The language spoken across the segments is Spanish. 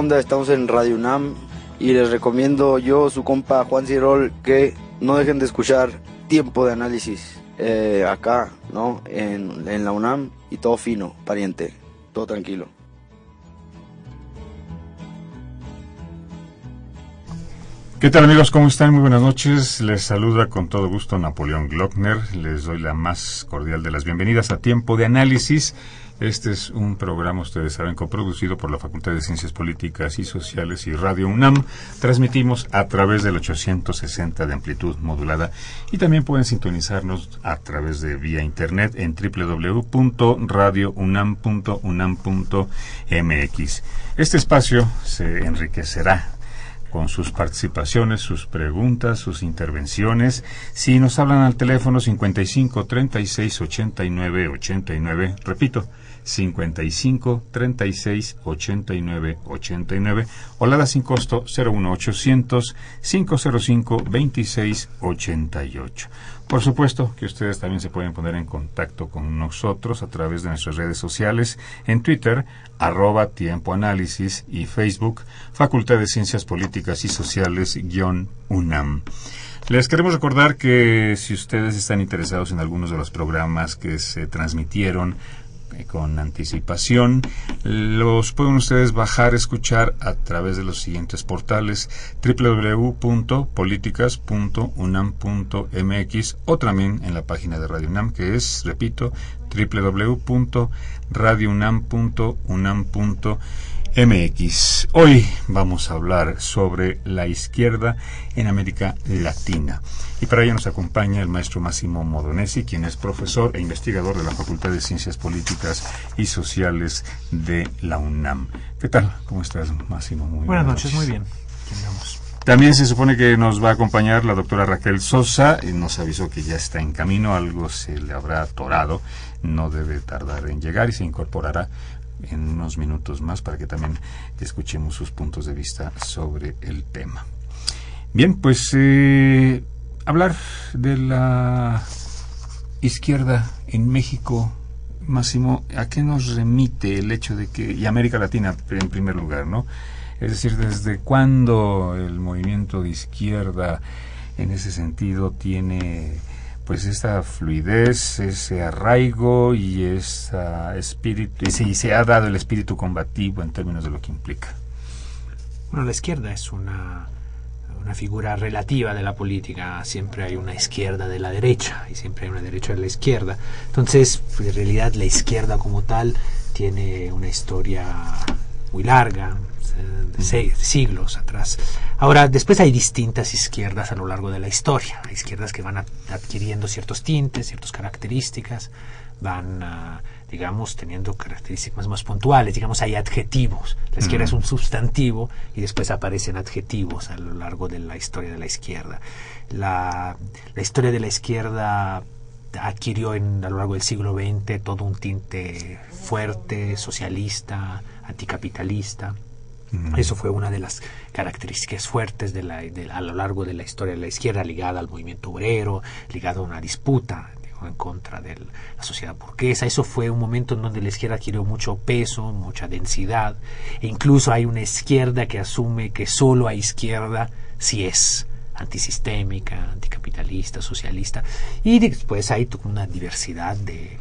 Estamos en Radio UNAM y les recomiendo yo, su compa Juan Cirol, que no dejen de escuchar Tiempo de Análisis eh, acá, ¿no? En, en la UNAM y todo fino, pariente, todo tranquilo. ¿Qué tal amigos? ¿Cómo están? Muy buenas noches. Les saluda con todo gusto Napoleón Glockner. Les doy la más cordial de las bienvenidas a Tiempo de Análisis. Este es un programa, ustedes saben, coproducido por la Facultad de Ciencias Políticas y Sociales y Radio UNAM. Transmitimos a través del 860 de amplitud modulada y también pueden sintonizarnos a través de vía internet en www.radiounam.unam.mx. Este espacio se enriquecerá con sus participaciones, sus preguntas, sus intervenciones. Si nos hablan al teléfono 55 36 89 89, repito, 55 36 89 89 o la da sin costo 01800 505 26 88. Por supuesto que ustedes también se pueden poner en contacto con nosotros a través de nuestras redes sociales, en Twitter, arroba Tiempo y Facebook, Facultad de Ciencias Políticas y Sociales, UNAM. Les queremos recordar que si ustedes están interesados en algunos de los programas que se transmitieron con anticipación. Los pueden ustedes bajar, escuchar a través de los siguientes portales www.políticas.unam.mx o también en la página de Radio UNAM que es, repito, www.radiounam.unam.mx. Hoy vamos a hablar sobre la izquierda en América Latina. Y para ello nos acompaña el maestro Máximo Modonesi, quien es profesor e investigador de la Facultad de Ciencias Políticas y Sociales de la UNAM. ¿Qué tal? ¿Cómo estás, Máximo? Muy buenas, noches. muy bien. También se supone que nos va a acompañar la doctora Raquel Sosa y nos avisó que ya está en camino, algo se le habrá atorado, no debe tardar en llegar y se incorporará en unos minutos más para que también escuchemos sus puntos de vista sobre el tema. Bien, pues eh, hablar de la izquierda en México, Máximo, ¿a qué nos remite el hecho de que, y América Latina en primer lugar, ¿no? Es decir, ¿desde cuándo el movimiento de izquierda en ese sentido tiene pues esta fluidez, ese arraigo y ese espíritu, y se ha dado el espíritu combativo en términos de lo que implica? Bueno, la izquierda es una una figura relativa de la política. Siempre hay una izquierda de la derecha y siempre hay una derecha de la izquierda. Entonces, pues, en realidad la izquierda como tal tiene una historia muy larga, de siglos atrás. Ahora, después hay distintas izquierdas a lo largo de la historia. Hay izquierdas que van adquiriendo ciertos tintes, ciertas características, van a digamos, teniendo características más puntuales, digamos, hay adjetivos. La izquierda es un sustantivo y después aparecen adjetivos a lo largo de la historia de la izquierda. La, la historia de la izquierda adquirió en, a lo largo del siglo XX todo un tinte fuerte, socialista, anticapitalista. Eso fue una de las características fuertes de la, a lo largo de la historia de la izquierda, ligada al movimiento obrero, ligada a una disputa en contra de la sociedad burguesa. Eso fue un momento en donde la izquierda adquirió mucho peso, mucha densidad, e incluso hay una izquierda que asume que solo hay izquierda si es antisistémica, anticapitalista, socialista, y después hay una diversidad de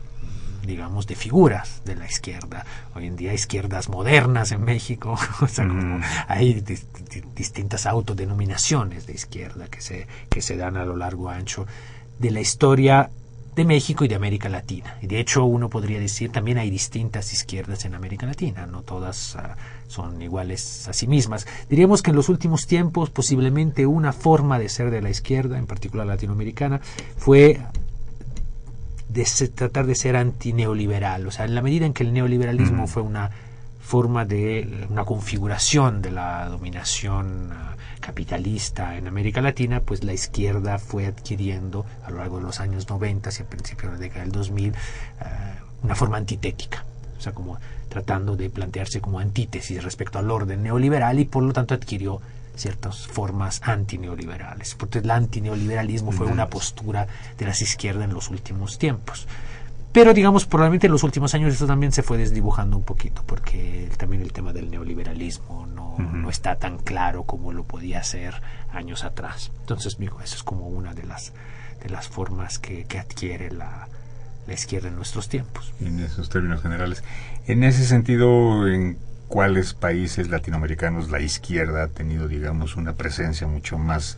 digamos, de figuras de la izquierda. Hoy en día hay izquierdas modernas en México, o sea, como hay dis- di- distintas autodenominaciones de izquierda que se, que se dan a lo largo ancho de la historia de México y de América Latina. Y de hecho uno podría decir también hay distintas izquierdas en América Latina, no todas ah, son iguales a sí mismas. Diríamos que en los últimos tiempos posiblemente una forma de ser de la izquierda, en particular latinoamericana, fue de se- tratar de ser antineoliberal. O sea, en la medida en que el neoliberalismo fue una forma de una configuración de la dominación ah, capitalista en América Latina, pues la izquierda fue adquiriendo a lo largo de los años 90 y a principios de la década del 2000 ah, una forma antitética, o sea, como tratando de plantearse como antítesis respecto al orden neoliberal y por lo tanto adquirió ciertas formas antineoliberales. Porque el antineoliberalismo fue una postura de las izquierdas en los últimos tiempos. Pero digamos, probablemente en los últimos años esto también se fue desdibujando un poquito, porque también el tema del neoliberalismo no, no está tan claro como lo podía ser años atrás. Entonces, digo, eso es como una de las, de las formas que, que adquiere la, la izquierda en nuestros tiempos. en esos términos generales. En ese sentido, ¿en cuáles países latinoamericanos la izquierda ha tenido, digamos, una presencia mucho más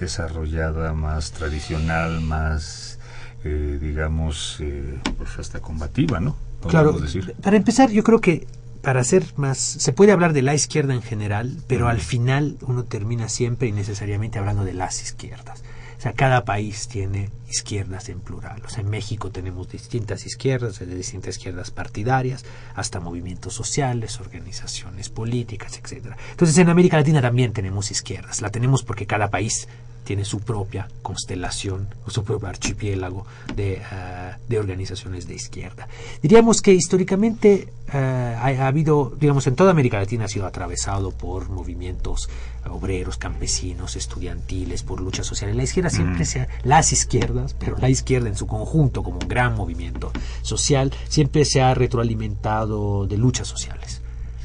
desarrollada, más tradicional, más, eh, digamos, eh, pues hasta combativa, ¿no? Claro, decir. para empezar, yo creo que para ser más, se puede hablar de la izquierda en general, pero al final uno termina siempre y necesariamente hablando de las izquierdas. O sea, cada país tiene izquierdas en plural. O sea, en México tenemos distintas izquierdas, desde distintas izquierdas partidarias hasta movimientos sociales, organizaciones políticas, etcétera. Entonces, en América Latina también tenemos izquierdas. La tenemos porque cada país tiene su propia constelación o su propio archipiélago de, ah, de organizaciones de izquierda. Diríamos que históricamente ha, ha habido, digamos, en toda América Latina ha sido atravesado por movimientos obreros, campesinos, estudiantiles, por luchas sociales. La izquierda siempre se ha- las izquierdas, pero la izquierda en su conjunto como un gran movimiento social, siempre se ha retroalimentado de luchas sociales,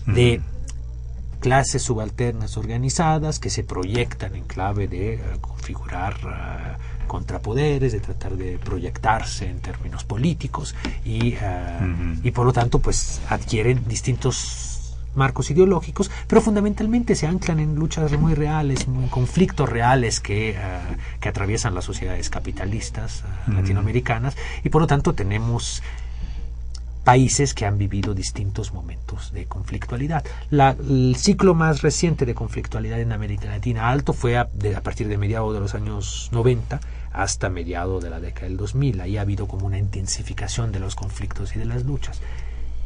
de clases subalternas organizadas que se proyectan en clave de eh, configurar eh, contrapoderes, de tratar de proyectarse en términos políticos y, eh, y por lo tanto pues adquieren distintos marcos ideológicos, pero fundamentalmente se anclan en luchas muy reales, en conflictos reales que, eh, que atraviesan las sociedades capitalistas eh, latinoamericanas y por lo tanto tenemos países que han vivido distintos momentos de conflictualidad. La- el ciclo más reciente de conflictualidad en América Latina alto fue a, de- a partir de mediados de los años 90 hasta mediados de la década del 2000. Ahí ha habido como una intensificación de los conflictos y de las luchas.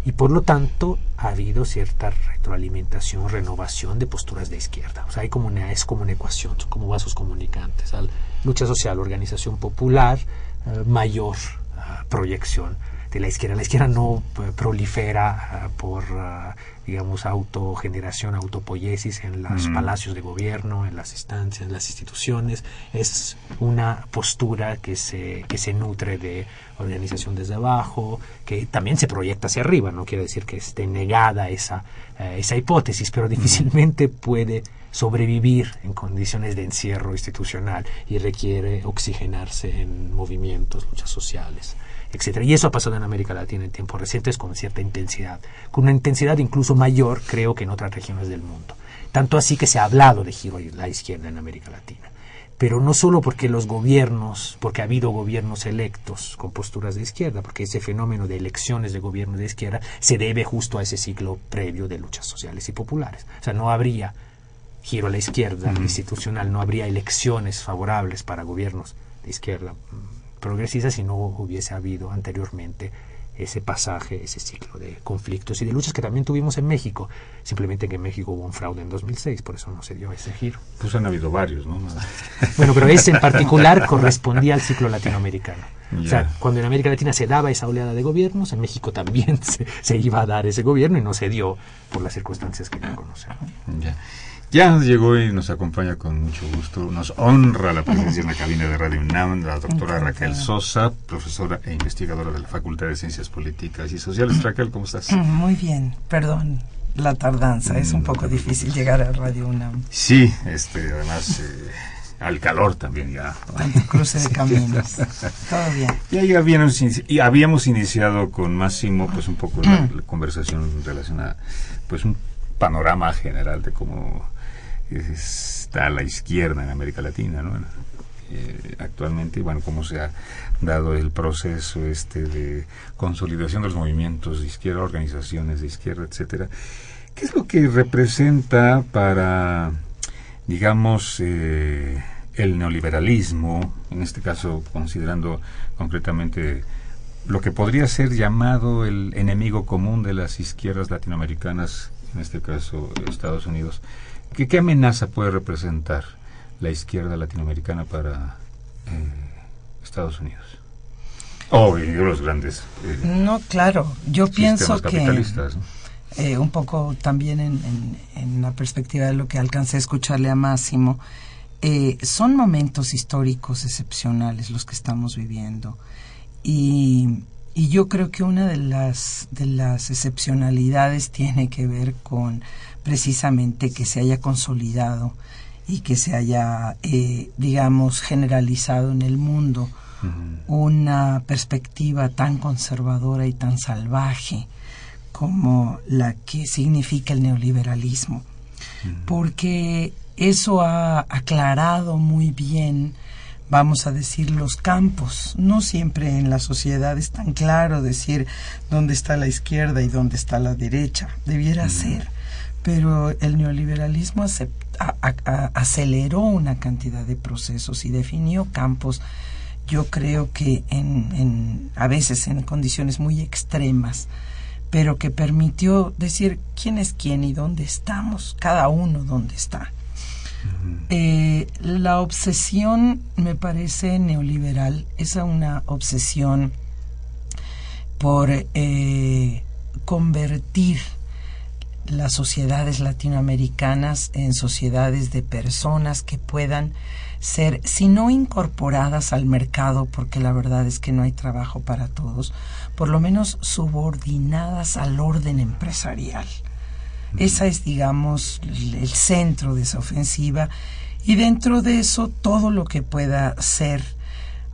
Y por lo tanto ha habido cierta retroalimentación, renovación de posturas de izquierda. O sea, hay como una, es como una ecuación, son como vasos comunicantes. Al- lucha social, organización popular, eh, mayor ah, proyección de la izquierda. La izquierda no eh, prolifera ah, por, ah, digamos, autogeneración, autopoiesis en los Ujú. palacios de gobierno, en las instancias, en las instituciones. Es una postura que se, que se nutre de organización desde abajo, que también se proyecta hacia arriba. No quiere decir que esté negada esa, eh, esa hipótesis, pero difícilmente puede sobrevivir en condiciones de encierro institucional y requiere oxigenarse en movimientos, luchas sociales, Y eso ha pasado en América Latina en tiempos recientes con cierta intensidad, con una intensidad incluso mayor, creo, que en otras regiones del mundo. Tanto así que se ha hablado de giro a la izquierda en América Latina. Pero no solo porque los gobiernos, porque ha habido gobiernos electos con posturas de izquierda, porque ese fenómeno de elecciones de gobierno de izquierda se debe justo a ese ciclo previo de luchas sociales y populares. O sea, no habría giro a la izquierda institucional, no habría elecciones favorables para gobiernos de izquierda progresistas si no hubiese habido anteriormente ese pasaje, ese ciclo de conflictos y de luchas que también tuvimos en México. Simplemente que en México hubo un fraude en 2006, por eso no se dio ese giro. Pues han habido varios, ¿no? Bueno, pero ese en particular correspondía al ciclo latinoamericano. O sea, cuando en América Latina se daba esa oleada de gobiernos, en México también se, se iba a dar ese gobierno y no se dio por las circunstancias que ya conocemos. Ya. Ya llegó y nos acompaña con mucho gusto. Nos honra la presencia en la cabina de Radio UNAM la doctora Raquel Sosa, profesora e investigadora de la Facultad de Ciencias Políticas y Sociales. Raquel, ¿cómo estás? Muy bien, perdón la tardanza, es un poco difícil llegar a Radio UNAM. Sí, este, además, eh, al calor también ya. Cruce de caminos. Todo bien. Y ahí habíamos, y habíamos iniciado con Máximo pues un poco la, Mm. la conversación relacionada, pues un panorama general de cómo está la izquierda en América Latina, ¿no? Eh, actualmente, bueno, cómo se ha dado el proceso este de consolidación de los movimientos de izquierda, organizaciones de izquierda, etcétera. ¿Qué es lo que representa para, digamos, eh, el neoliberalismo, en este caso considerando concretamente lo que podría ser llamado el enemigo común de las izquierdas latinoamericanas, en este caso Estados Unidos? ¿Qué, qué amenaza puede representar la izquierda latinoamericana para eh, Estados Unidos? O y los grandes. eh, No, claro. Yo pienso que capitalistas, ¿no? eh, un poco también en, en- en la perspectiva de lo que alcancé a escucharle a Máximo, eh, son momentos históricos excepcionales los que estamos viviendo. Y, y yo creo que una de las, de las excepcionalidades tiene que ver con precisamente que se haya consolidado y que se haya, eh, digamos, generalizado en el mundo una perspectiva tan conservadora y tan salvaje como la que significa el neoliberalismo, porque eso ha aclarado muy bien, vamos a decir, los campos. No siempre en la sociedad es tan claro decir dónde está la izquierda y dónde está la derecha, debiera ser, pero el neoliberalismo a- a- aceleró una cantidad de procesos y definió campos yo creo que en, en- a veces en condiciones muy extremas, pero que permitió decir quién es quién y dónde estamos, cada uno dónde está. Eh, la obsesión me parece neoliberal, es una obsesión por eh, convertir las sociedades latinoamericanas en sociedades de personas que puedan ser, si no incorporadas al mercado, porque la verdad es que no hay trabajo para todos, por lo menos subordinadas al orden empresarial. Esa es, digamos, el el centro de esa ofensiva y dentro de eso todo lo que pueda ser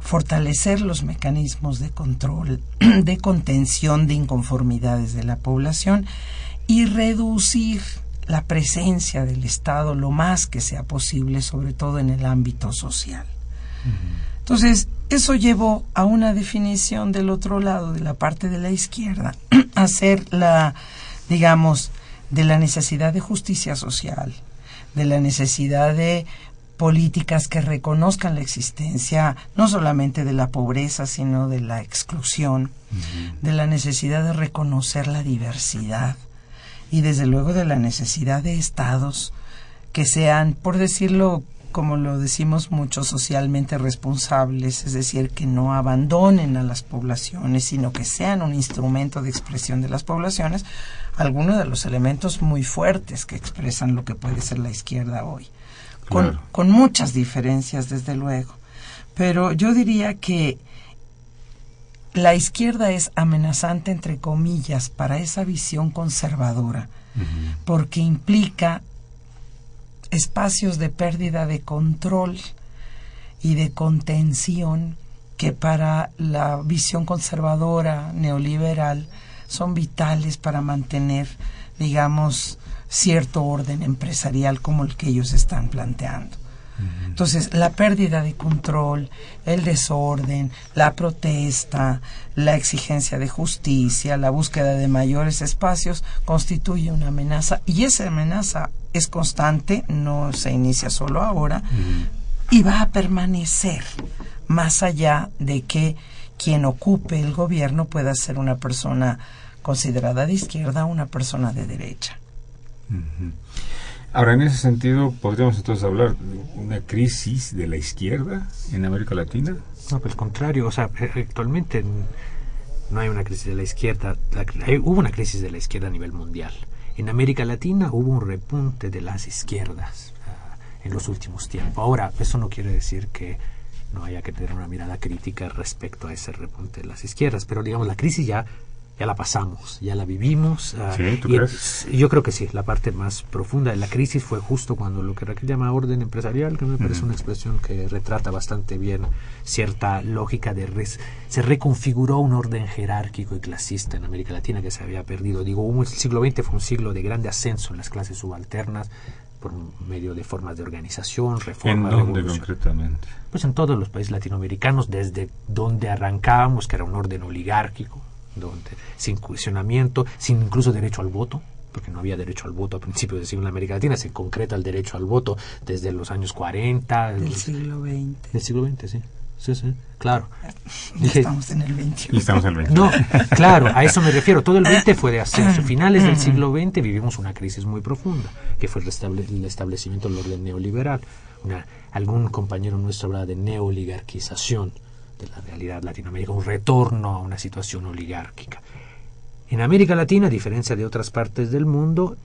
fortalecer los mecanismos de control, de contención de inconformidades de la población y reducir la presencia del Estado lo más que sea posible, sobre todo en el ámbito social. Entonces, eso llevó a una definición del otro lado, de la parte de la izquierda, hacer la, digamos, de la necesidad de justicia social, de la necesidad de políticas que reconozcan la existencia no solamente de la pobreza, sino de la exclusión, de la necesidad de reconocer la diversidad y desde luego de la necesidad de estados que sean, por decirlo como lo decimos mucho, socialmente responsables, es decir, que no abandonen a las poblaciones, sino que sean un instrumento de expresión de las poblaciones, algunos de los elementos muy fuertes que expresan lo que puede ser la izquierda hoy, con, Claro. con muchas diferencias, desde luego. Pero yo diría que la izquierda es amenazante, entre comillas, para esa visión conservadora, porque implica espacios de pérdida de control y de contención que para la visión conservadora neoliberal son vitales para mantener, digamos, cierto orden empresarial como el que ellos están planteando. Entonces, la pérdida de control, el desorden, la protesta, la exigencia de justicia, la búsqueda de mayores espacios constituye una amenaza y esa amenaza es constante, no se inicia solo ahora y va a permanecer más allá de que quien ocupe el gobierno pueda ser una persona considerada de izquierda o una persona de derecha. Ahora, en ese sentido, ¿podríamos entonces hablar de una crisis de la izquierda en América Latina? No, pues al contrario, o sea, eh, actualmente no hay una crisis de la izquierda, la hay- hubo una crisis de la izquierda a nivel mundial. En América Latina hubo un repunte de las izquierdas ah, en los últimos tiempos. Ahora, eso no quiere decir que no haya que tener una mirada crítica respecto a ese repunte de las izquierdas, pero digamos, la crisis ya ya la pasamos, ya la vivimos. ah, Sí, ¿tú y crees? yo creo que sí, la parte más profunda de la crisis fue justo cuando lo que Raquel llama orden empresarial, que me parece una expresión que retrata bastante bien cierta lógica de res- se reconfiguró un orden jerárquico y clasista en América Latina que se había perdido. Digo, el siglo XX fue un siglo de grande ascenso en las clases subalternas por medio de formas de organización, ¿En reforma, dónde revolución. concretamente? Pues en todos los países latinoamericanos, desde donde arrancábamos, que era un orden oligárquico, donde sin cuestionamiento, sin incluso derecho al voto, porque no había derecho al voto a principios del siglo en América Latina, se concreta el derecho al voto desde los años 40. Del los- siglo XX. Del siglo XX, sí. Sí, sí, claro. Dije- estamos en el XXI. Y estamos en el 20. no, claro, a eso me refiero. Todo el 20 fue de ascenso. Finales del siglo XX vivimos una crisis muy profunda, que fue el, restable- el establecimiento del orden neoliberal. Una- algún compañero nuestro hablaba de neoligarquización de la realidad latinoamericana, un retorno a una situación oligárquica. En América Latina, a diferencia de otras partes del mundo,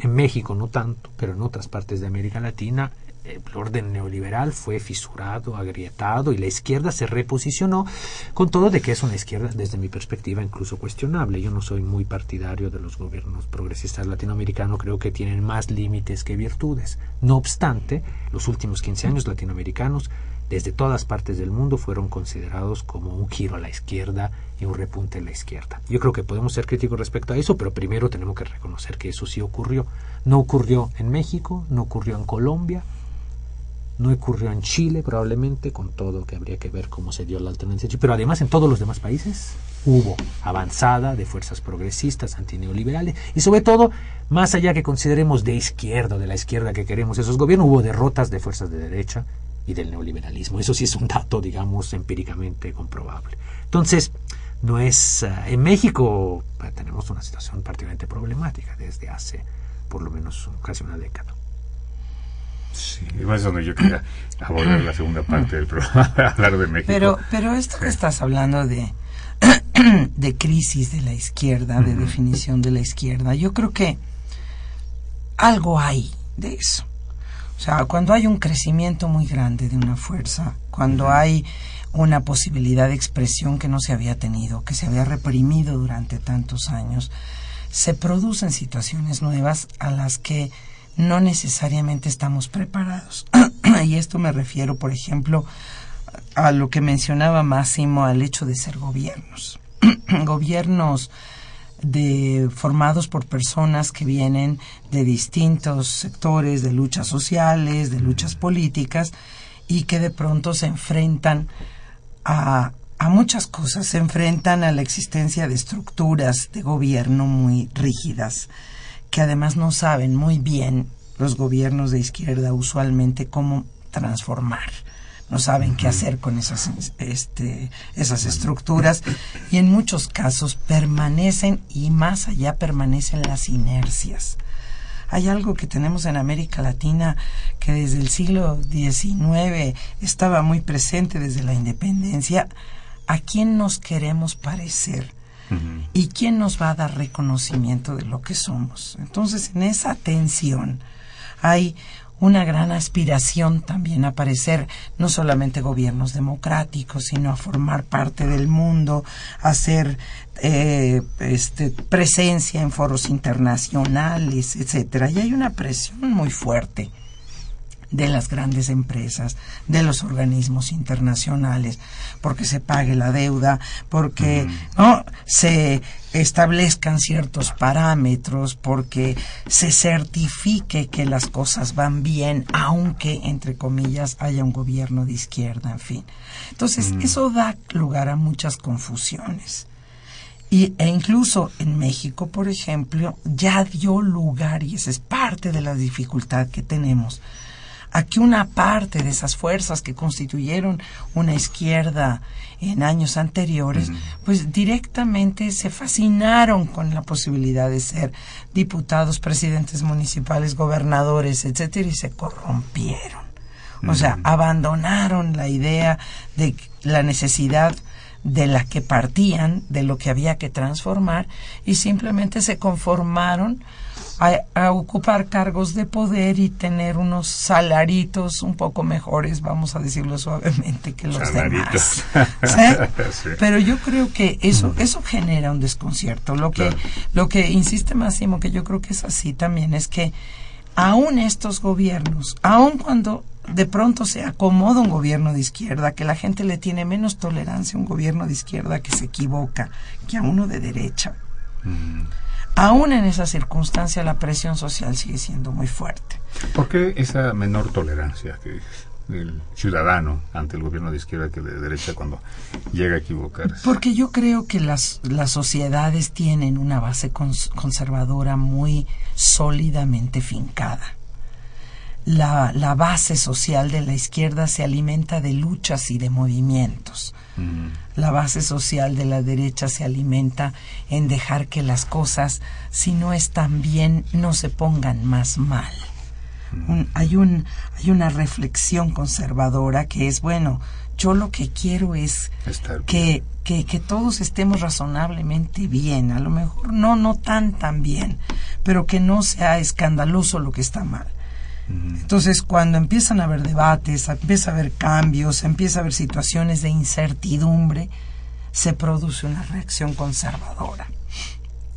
en México no tanto, pero en otras partes de América Latina, el orden neoliberal fue fisurado, agrietado y la izquierda se reposicionó con todo de que es una izquierda, desde mi perspectiva, incluso cuestionable. Yo no soy muy partidario de los gobiernos progresistas latinoamericanos, creo que tienen más límites que virtudes. No obstante, los últimos 15 años latinoamericanos, desde todas partes del mundo, fueron considerados como un giro a la izquierda y un repunte en la izquierda. Yo creo que podemos ser críticos respecto a eso, pero primero tenemos que reconocer que eso sí ocurrió. No ocurrió en México, no ocurrió en Colombia, no ocurrió en Chile probablemente, con todo que habría que ver cómo se dio la alternancia, pero además en todos los demás países hubo avanzada de fuerzas progresistas, antineoliberales, y sobre todo, más allá que consideremos de izquierda, de la izquierda que queremos esos gobiernos, hubo derrotas de fuerzas de derecha y del neoliberalismo. Eso sí es un dato, digamos, empíricamente comprobable. Entonces, no es... ah, en México ah, tenemos una situación particularmente problemática desde hace por lo menos casi una década. Sí, es donde yo quería abordar la segunda parte del programa, hablar de México. Pero, pero esto que estás hablando de, de crisis de la izquierda, de definición de la izquierda, yo creo que algo hay de eso. O sea, cuando hay un crecimiento muy grande de una fuerza, cuando hay una posibilidad de expresión que no se había tenido, que se había reprimido durante tantos años, se producen situaciones nuevas a las que no necesariamente estamos preparados. y esto me refiero, por ejemplo, a lo que mencionaba Máximo, al hecho de ser gobiernos. gobiernos de formados por personas que vienen de distintos sectores de luchas sociales, de luchas políticas y que de pronto se enfrentan a, a muchas cosas, se enfrentan a la existencia de estructuras de gobierno muy rígidas que además no saben muy bien los gobiernos de izquierda usualmente cómo transformar no saben qué hacer con esas, este, esas estructuras y en muchos casos permanecen y más allá permanecen las inercias. Hay algo que tenemos en América Latina que desde el siglo XIX estaba muy presente desde la independencia. ¿A quién nos queremos parecer? ¿Y quién nos va a dar reconocimiento de lo que somos? Entonces, en esa tensión hay una gran aspiración también a aparecer no solamente gobiernos democráticos, sino a formar parte del mundo, a hacer eh, este, presencia en foros internacionales, etcétera. Y hay una presión muy fuerte de las grandes empresas, de los organismos internacionales, porque se pague la deuda, porque no se establezcan ciertos parámetros, porque se certifique que las cosas van bien, aunque entre comillas haya un gobierno de izquierda, en fin. Entonces, eso da lugar a muchas confusiones. Y, e incluso en México, por ejemplo, ya dio lugar, y esa es parte de la dificultad que tenemos, a que una parte de esas fuerzas que constituyeron una izquierda en años anteriores, pues directamente se fascinaron con la posibilidad de ser diputados, presidentes municipales, gobernadores, etcétera, y se corrompieron. O sea, abandonaron la idea de la necesidad de la que partían, de lo que había que transformar, y simplemente se conformaron a, a, ocupar cargos de poder y tener unos salaritos un poco mejores, vamos a decirlo suavemente, que los Salaritos. demás. ¿Sí? Sí. Pero yo creo que eso, eso genera un desconcierto. Lo que, Claro. lo que insiste Máximo, que yo creo que es así también, es que aún estos gobiernos, aun cuando de pronto se acomoda un gobierno de izquierda, que la gente le tiene menos tolerancia a un gobierno de izquierda que se equivoca que a uno de derecha. Aún en esa circunstancia la presión social sigue siendo muy fuerte. ¿Por qué esa menor tolerancia que del ciudadano ante el gobierno de izquierda que de derecha cuando llega a equivocarse? Porque yo creo que las, las sociedades tienen una base cons- conservadora muy sólidamente fincada. La, la base social de la izquierda se alimenta de luchas y de movimientos. La base social de la derecha se alimenta en dejar que las cosas, si no están bien, no se pongan más mal. Un- hay, un, hay una reflexión conservadora que es, bueno, yo lo que quiero es que, que, que todos estemos razonablemente bien, a lo mejor no, no tan tan bien, pero que no sea escandaloso lo que está mal. Entonces, cuando empiezan a haber debates, empieza a haber cambios, empieza a haber situaciones de incertidumbre, se produce una reacción conservadora.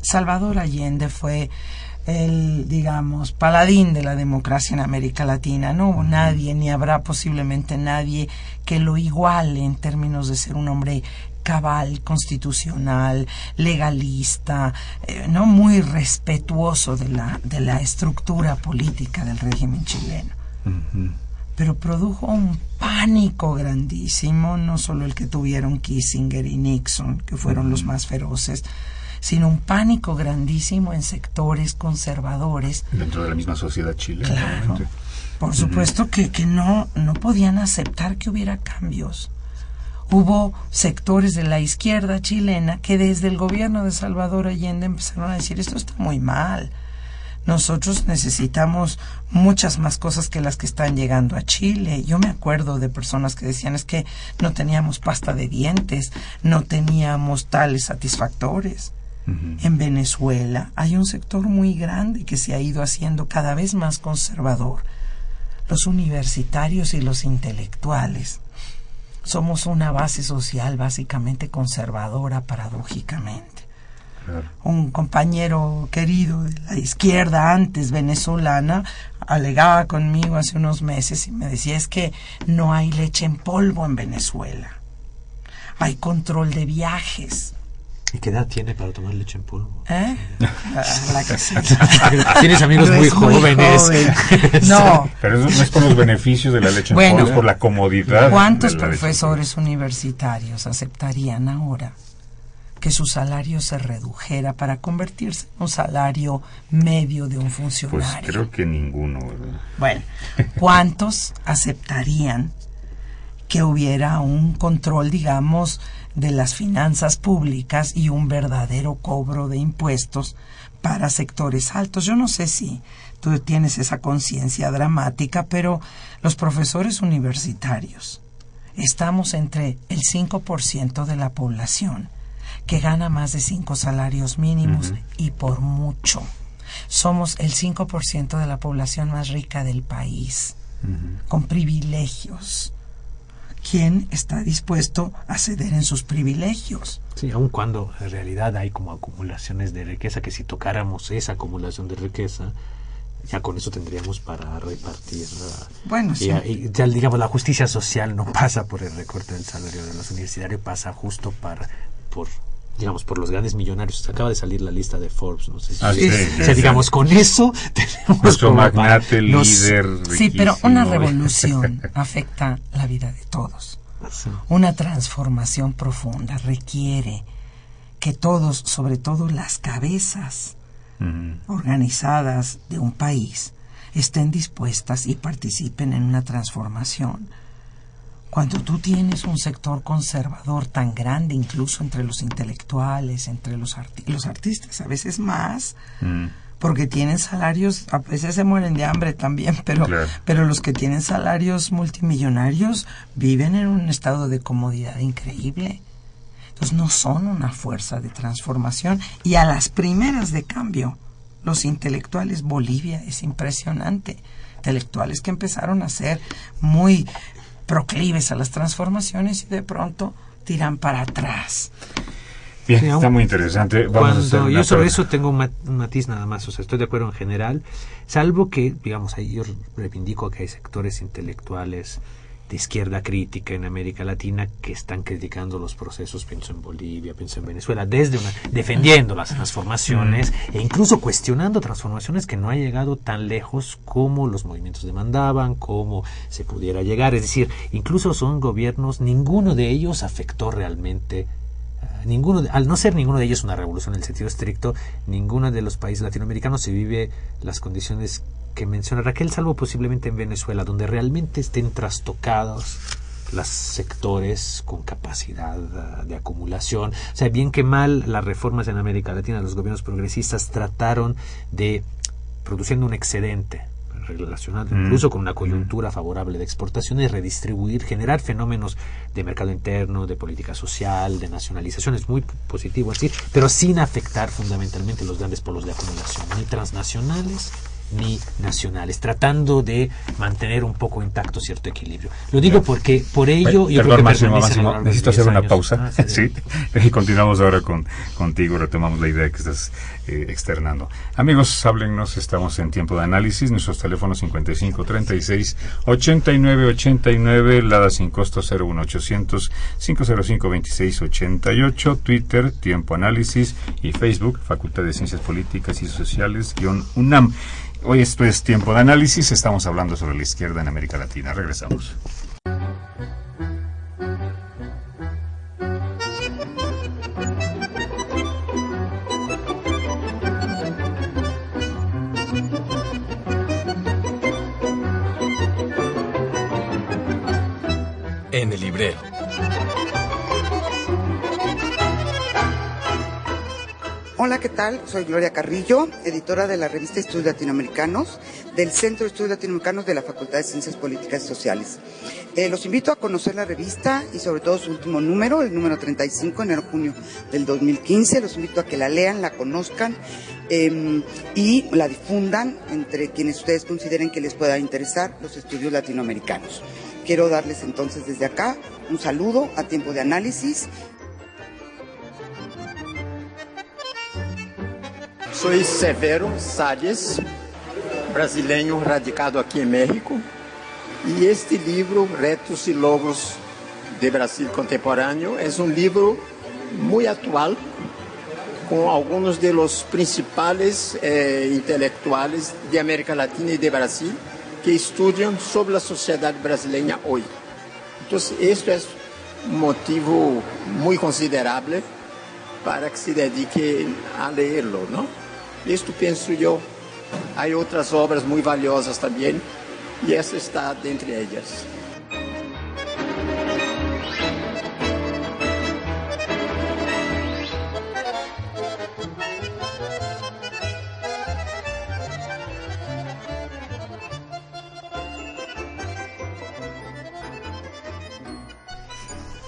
Salvador Allende fue el, digamos, paladín de la democracia en América Latina. No hubo nadie, ni habrá posiblemente nadie que lo iguale en términos de ser un hombre cabal, constitucional, legalista, eh, no muy respetuoso de la, de la estructura política del régimen chileno pero produjo un pánico grandísimo, no solo el que tuvieron Kissinger y Nixon, que fueron los más feroces, sino un pánico grandísimo en sectores conservadores, Dentro de la misma sociedad chilena. Claro. por supuesto que, que no, no podían aceptar que hubiera cambios. Hubo sectores de la izquierda chilena que desde el gobierno de Salvador Allende empezaron a decir esto está muy mal. Nosotros necesitamos muchas más cosas que las que están llegando a Chile. Yo me acuerdo de personas que decían es que no teníamos pasta de dientes, no teníamos tales satisfactores. En Venezuela hay un sector muy grande que se ha ido haciendo cada vez más conservador. Los universitarios y los intelectuales somos una base social básicamente conservadora paradójicamente un compañero querido de la izquierda antes venezolana alegaba conmigo hace unos meses y me decía es que no hay leche en polvo en Venezuela. Hay control de viajes. ¿Y qué edad tiene para tomar leche en polvo? ¿Eh? La- la que sea. Tienes amigos No muy es muy jóvenes. joven. No. Pero eso no es por los beneficios de la leche en Bueno, polvo, es por la comodidad. ¿Cuántos en profesores universitarios aceptarían ahora que su salario se redujera para convertirse en un salario medio de un Pues funcionario? creo que ninguno, ¿verdad? Bueno, ¿cuántos aceptarían que hubiera un control, digamos, de las finanzas públicas y un verdadero cobro de impuestos para sectores altos? Yo no sé si tú tienes esa conciencia dramática, pero los profesores universitarios estamos entre el 5% de la población que gana más de cinco salarios mínimos y por mucho. Somos el 5% de la población más rica del país, con privilegios. ¿Quién está dispuesto a ceder en sus privilegios? Sí, aun cuando en realidad hay como acumulaciones de riqueza, que si tocáramos esa acumulación de riqueza, ya con eso tendríamos para repartir. Bueno, y, sí. y ya, digamos, la justicia social no pasa por el recorte del salario de los universitarios, pasa justo para, por digamos por los grandes millonarios acaba de salir la lista de Forbes no sé si Ah, sí, o sí, sea, sí. digamos con eso tenemos Nuestro como magnate, los- líder, Sí, pero una revolución afecta la vida de todos. Sí. Una transformación profunda requiere que todos, sobre todo las cabezas organizadas de un país, estén dispuestas y participen en una transformación. Cuando tú tienes un sector conservador tan grande, incluso entre los intelectuales, entre los, arti- los artistas, a veces más, Mm. porque tienen salarios, a veces se mueren de hambre también, pero, Claro. pero los que tienen salarios multimillonarios viven en un estado de comodidad increíble. Entonces no son una fuerza de transformación y a las primeras de cambio, los intelectuales, Bolivia es impresionante, intelectuales que empezaron a ser muy proclives a las transformaciones y de pronto tiran para atrás. Bien, está muy interesante. Vamos cuando yo sobre eso tengo un, matiz nada más, o sea, estoy de acuerdo en general, salvo que, digamos, ahí yo reivindico que hay sectores intelectuales de izquierda crítica en América Latina que están criticando los procesos, pienso en Bolivia, pienso en Venezuela, desde una, defendiendo las transformaciones mm. e incluso cuestionando transformaciones que no han llegado tan lejos como los movimientos demandaban, como se pudiera llegar. Es decir, incluso son gobiernos, ninguno de ellos afectó realmente ninguno al no ser ninguno de ellos una revolución en el sentido estricto, ninguno de los países latinoamericanos se vive las condiciones que menciona Raquel, salvo posiblemente en Venezuela, donde realmente estén trastocados los sectores con capacidad ah, de acumulación. O sea, bien que mal, las reformas en América Latina, los gobiernos progresistas trataron de, produciendo un excedente relacionado mm. incluso con una coyuntura favorable de exportaciones, redistribuir, generar fenómenos de mercado interno, de política social, de nacionalización, es muy positivo así, pero sin afectar fundamentalmente los grandes polos de acumulación, ni transnacionales ni nacionales, tratando de mantener un poco intacto cierto equilibrio. Lo digo porque por ello yo Perdón, Máximo, Máximo, necesito hacer una pausa. Ah, sí, y continuamos ahora con contigo, retomamos la idea que estás eh, externando. Amigos, háblennos, estamos en tiempo de análisis, nuestros teléfonos 55 36 89 89, Lada sin costo 01800 505 26 88, Twitter, Tiempo Análisis y Facebook, Facultad de Ciencias Políticas y Sociales, guion UNAM. Hoy esto es tiempo de análisis, estamos hablando sobre la izquierda en América Latina. Regresamos. En el librero. Hola, ¿qué tal? Soy Gloria Carrillo, editora de la revista Estudios Latinoamericanos del Centro de Estudios Latinoamericanos de la Facultad de Ciencias Políticas y Sociales. Eh, los invito a conocer la revista y sobre todo su último número, el número 35, enero-junio del 2015. Los invito a que la lean, la conozcan em, y la difundan entre quienes ustedes consideren que les pueda interesar los estudios latinoamericanos. Quiero darles entonces desde acá un saludo a tiempo de análisis. Soy Severo Salles, brasileño radicado aqui em México, e este livro, Retos e Logos de Brasil Contemporâneo, é um livro muito atual, com alguns de los principais eh, intelectuais de América Latina e de Brasil que estudam sobre a sociedade brasileira hoje. Então, este é um motivo muito considerável para que se dedique a lerlo, não? Isto penso eu. Há outras obras muito valiosas também, e essa está dentre elas.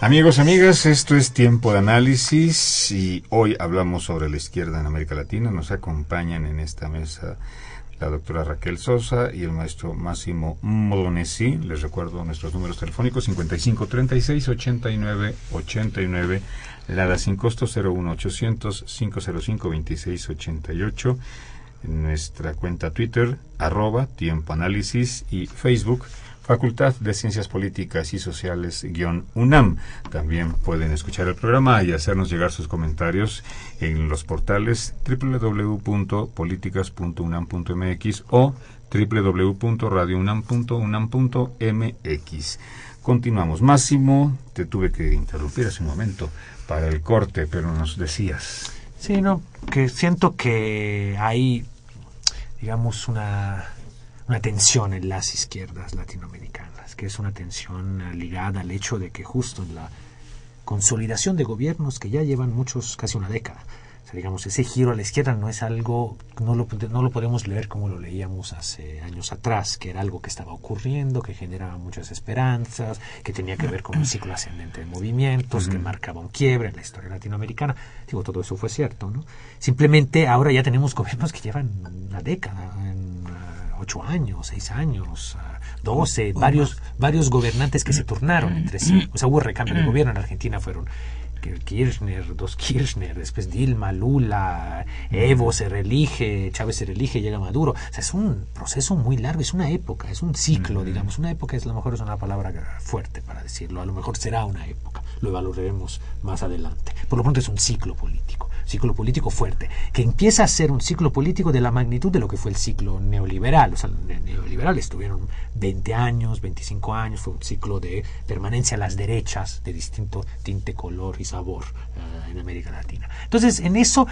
Amigos, amigas, esto es Tiempo de Análisis y hoy hablamos sobre la izquierda en América Latina. Nos acompañan en esta mesa la doctora Raquel Sosa y el maestro Máximo Modonesi. Les recuerdo nuestros números telefónicos 55 36 89 89, Lada sin costo 01 800 505 26 88, nuestra cuenta Twitter, arroba Tiempo Análisis y Facebook Facultad de Ciencias Políticas y Sociales-UNAM. También pueden escuchar el programa y hacernos llegar sus comentarios en los portales www.políticas.unam.mx o www.radiounam.unam.mx. Continuamos. Máximo, te tuve que interrumpir hace un momento para el corte, pero nos decías. Sí, no, que siento que hay, digamos, una una tensión en las izquierdas latinoamericanas, que es una tensión ligada al hecho de que justo en la consolidación de gobiernos que ya llevan muchos, casi una década, sea, digamos, ese giro a la izquierda no es algo, no lo, no lo podemos leer como lo leíamos hace años atrás, que era algo que estaba ocurriendo, que generaba muchas esperanzas, que tenía que ver con un ciclo ascendente de movimientos, que marcaba un quiebre en la historia latinoamericana. Digo, todo eso fue cierto, ¿no? Simplemente ahora ya tenemos gobiernos que llevan una década, en, ocho años, seis años, uh, doce, varios, varios gobernantes que se turnaron entre sí. O sea, hubo recambio de gobierno en Argentina, fueron Kirchner, dos Kirchner, después Dilma, Lula, Evo se reelige, Chávez se reelige, llega Maduro. O sea, es un proceso muy largo, es una época, es un ciclo, digamos. Una época es a lo mejor es una palabra fuerte para decirlo, a lo mejor será una época, lo evaluaremos más adelante. Por lo pronto es un ciclo político ciclo político fuerte, que empieza a ser un ciclo político de la magnitud de lo que fue el ciclo neoliberal. O sea, los neoliberales tuvieron 20 años, 25 años, fue un ciclo de permanencia a las derechas de distinto tinte, color y sabor uh, en América Latina. Entonces, en eso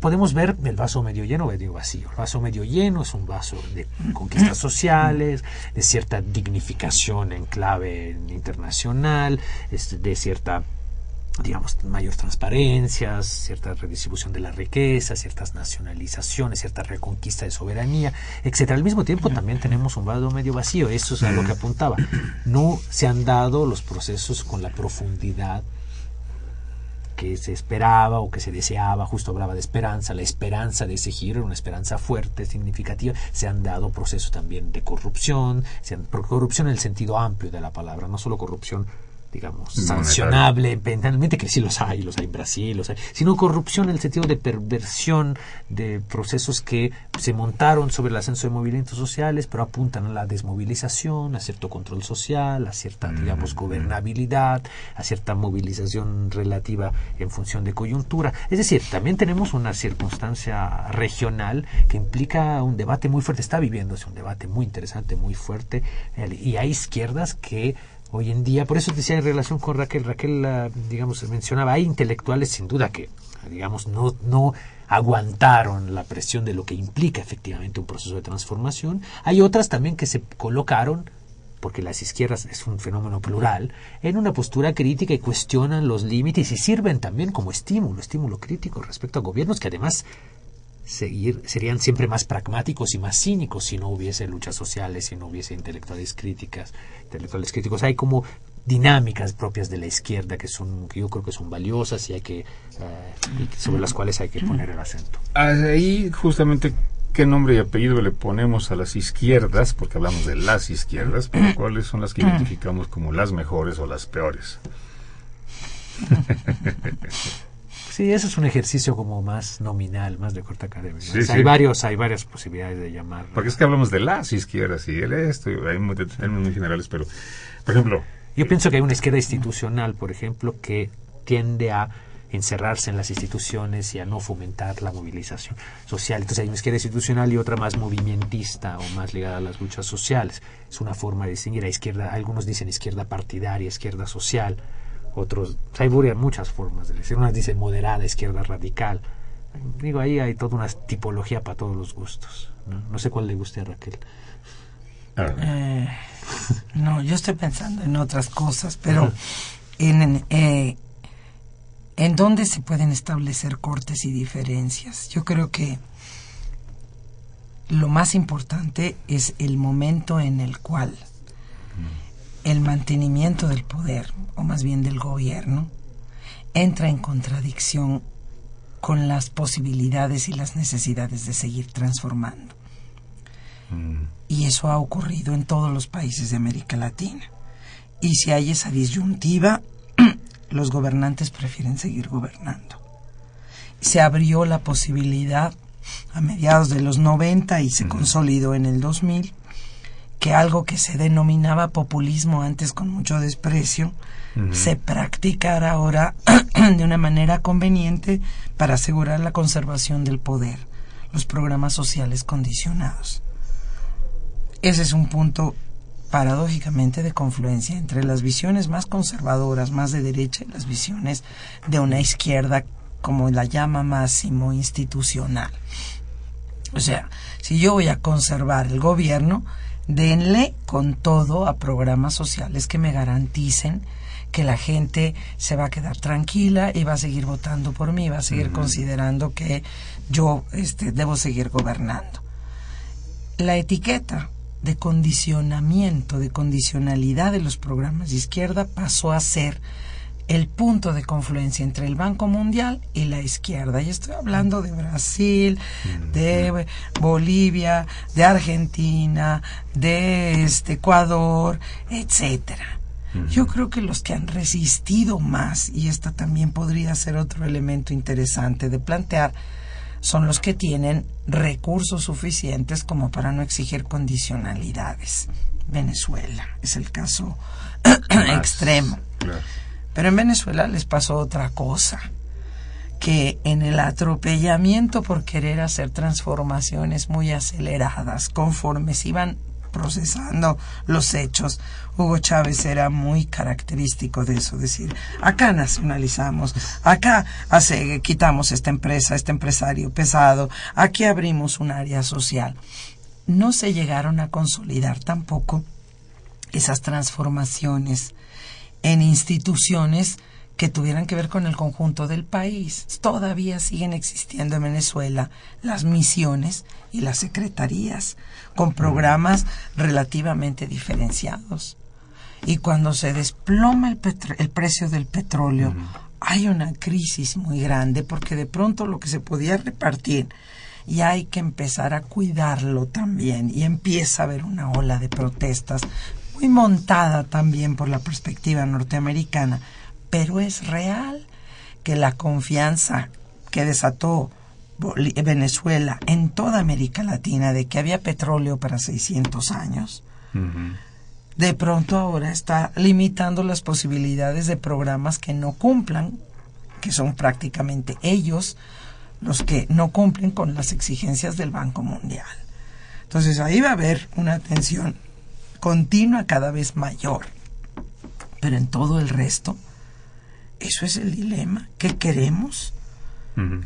podemos ver el vaso medio lleno o medio vacío. El vaso medio lleno es un vaso de conquistas sociales, de cierta dignificación en clave internacional, de cierta digamos, mayor transparencia, cierta redistribución de la riqueza, ciertas nacionalizaciones, cierta reconquista de soberanía, etcétera. Al mismo tiempo también tenemos un vado medio vacío, eso es a lo que apuntaba. No se han dado los procesos con la profundidad que se esperaba o que se deseaba, justo hablaba de esperanza, la esperanza de ese giro, una esperanza fuerte, significativa, se han dado procesos también de corrupción, se han, corrupción en el sentido amplio de la palabra, no solo corrupción digamos, sancionable penalmente, que sí los hay, los hay en Brasil, los hay, sino corrupción en el sentido de perversión de procesos que se montaron sobre el ascenso de movimientos sociales, pero apuntan a la desmovilización, a cierto control social, a cierta, digamos, gobernabilidad, a cierta movilización relativa en función de coyuntura. Es decir, también tenemos una circunstancia regional que implica un debate muy fuerte, está viviéndose un debate muy interesante, muy fuerte, y hay izquierdas que hoy en día. Por eso decía en relación con Raquel, Raquel, digamos, mencionaba, hay intelectuales sin duda que, digamos, no, no aguantaron la presión de lo que implica efectivamente un proceso de transformación. Hay otras también que se colocaron porque las izquierdas es un fenómeno plural, en una postura crítica y cuestionan los límites y sirven también como estímulo, estímulo crítico respecto a gobiernos que además seguir, serían siempre más pragmáticos y más cínicos si no hubiese luchas sociales, si no hubiese intelectuales críticas, intelectuales críticos. Hay como dinámicas propias de la izquierda que son que yo creo que son valiosas y hay que eh, sobre las cuales hay que poner el acento. Ahí justamente qué nombre y apellido le ponemos a las izquierdas, porque hablamos de las izquierdas, pero cuáles son las que identificamos como las mejores o las peores. Sí, eso es un ejercicio como más nominal, más de corta academia. Hay varios, hay varias posibilidades de llamar. Porque es que hablamos de las izquierdas y el esto, hay muy, muy generales, pero, por ejemplo... Yo pienso que hay una izquierda institucional, por ejemplo, que tiende a encerrarse en las instituciones y a no fomentar la movilización social. Entonces hay una izquierda institucional y otra más movimentista o más ligada a las luchas sociales. Es una forma de distinguir a izquierda, algunos dicen izquierda partidaria, izquierda social, otros, hay muchas formas de decir, unas dicen moderada, izquierda radical. Digo, ahí hay toda una tipología para todos los gustos. No, sé cuál le guste a Raquel. Eh, no, yo estoy pensando en otras cosas, pero en, eh, en dónde se pueden establecer cortes y diferencias. Yo creo que lo más importante es el momento en el cual el mantenimiento del poder, o más bien del gobierno, entra en contradicción con las posibilidades y las necesidades de seguir transformando. Mm. Y eso ha ocurrido en todos los países de América Latina. Y si hay esa disyuntiva, los gobernantes prefieren seguir gobernando. Se abrió la posibilidad a mediados de los 90 y se consolidó en el 2000 que algo que se denominaba populismo antes con mucho desprecio se practicara ahora de una manera conveniente para asegurar la conservación del poder, los programas sociales condicionados. Ese es un punto paradójicamente de confluencia entre las visiones más conservadoras, más de derecha, y las visiones de una izquierda, como la llama Máximo, institucional. O sea, si yo voy a conservar el gobierno, denle con todo a programas sociales que me garanticen que la gente se va a quedar tranquila y va a seguir votando por mí, va a seguir considerando que yo este, debo seguir gobernando. La etiqueta de condicionamiento, de condicionalidad de los programas de izquierda pasó a ser el punto de confluencia entre el Banco Mundial y la izquierda. Y estoy hablando de Brasil, de Bolivia, de Argentina, de este Ecuador, etcétera. Yo creo que los que han resistido más, y esta también podría ser otro elemento interesante de plantear, son los que tienen recursos suficientes como para no exigir condicionalidades. Venezuela es el caso extremo. Pero en Venezuela les pasó otra cosa, que en el atropellamiento por querer hacer transformaciones muy aceleradas, conforme se iban procesando los hechos, Hugo Chávez era muy característico de eso, decir, acá nacionalizamos, acá hace, quitamos esta empresa, este empresario pesado, aquí abrimos un área social. No se llegaron a consolidar tampoco esas transformaciones en instituciones que tuvieran que ver con el conjunto del país. Todavía siguen existiendo en Venezuela las misiones y las secretarías con programas relativamente diferenciados. Y cuando se desploma el, el precio del petróleo, hay una crisis muy grande porque de pronto lo que se podía repartir y hay que empezar a cuidarlo también y empieza a haber una ola de protestas muy montada también por la perspectiva norteamericana, pero es real que la confianza que desató Venezuela en toda América Latina de que había petróleo para 600 años, de pronto ahora está limitando las posibilidades de programas que no cumplan, que son prácticamente ellos los que no cumplen con las exigencias del Banco Mundial. Entonces ahí va a haber una tensión continua cada vez mayor. Pero en todo el resto, eso es el dilema. ¿Qué queremos?